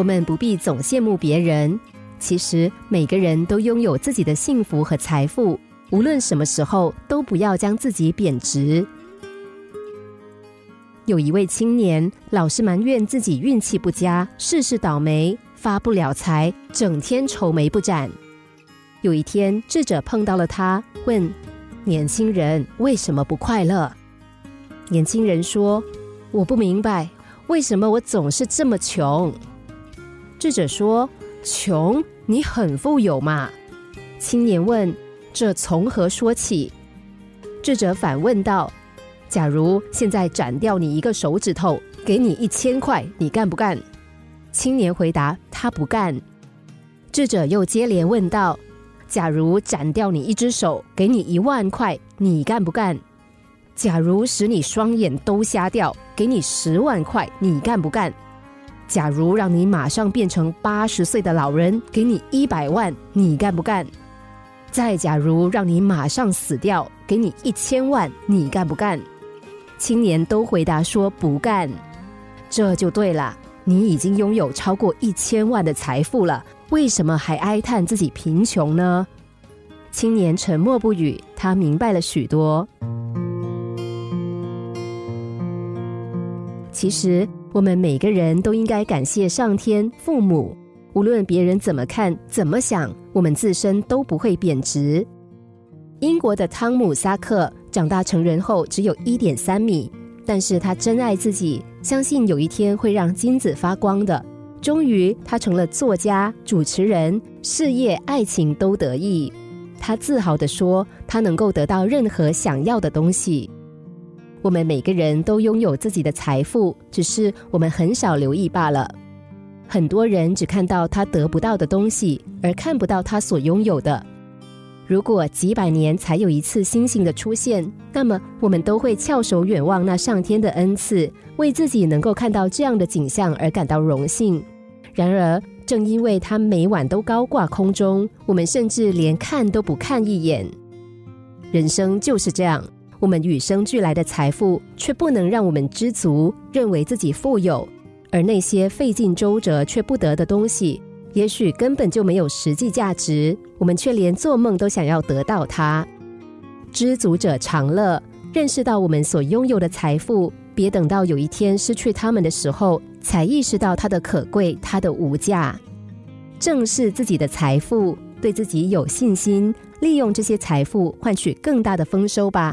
我们不必总羡慕别人。其实每个人都拥有自己的幸福和财富，无论什么时候都不要将自己贬值。有一位青年老是埋怨自己运气不佳，事事倒霉，发不了财，整天愁眉不展。有一天，智者碰到了他，问：“年轻人为什么不快乐？”年轻人说：“我不明白，为什么我总是这么穷？”智者说。穷，你很富有嘛？青年问：“这从何说起？”智者反问道：“假如现在斩掉你一个手指头，给你一千块，你干不干？”青年回答：“他不干。”智者又接连问道：“假如斩掉你一只手，给你一万块，你干不干？”假如使你双眼都瞎掉，给你十万块，你干不干？假如让你马上变成八十岁的老人，给你一百万，你干不干？再假如让你马上死掉，给你一千万，你干不干？青年都回答说不干。这就对了，你已经拥有超过一千万的财富了，为什么还哀叹自己贫穷呢？青年沉默不语，他明白了许多。其实。我们每个人都应该感谢上天、父母，无论别人怎么看、怎么想，我们自身都不会贬值。英国的汤姆·萨克长大成人后只有一点三米，但是他真爱自己，相信有一天会让金子发光的。终于，他成了作家、主持人，事业、爱情都得意。他自豪地说：“他能够得到任何想要的东西。”我们每个人都拥有自己的财富，只是我们很少留意罢了。很多人只看到他得不到的东西，而看不到他所拥有的。如果几百年才有一次星星的出现，那么我们都会翘首远望那上天的恩赐，为自己能够看到这样的景象而感到荣幸。然而，正因为它每晚都高挂空中，我们甚至连看都不看一眼。人生就是这样。我们与生俱来的财富，却不能让我们知足，认为自己富有；而那些费尽周折却不得的东西，也许根本就没有实际价值，我们却连做梦都想要得到它。知足者常乐，认识到我们所拥有的财富，别等到有一天失去它们的时候，才意识到它的可贵、它的无价。正视自己的财富，对自己有信心，利用这些财富换取更大的丰收吧。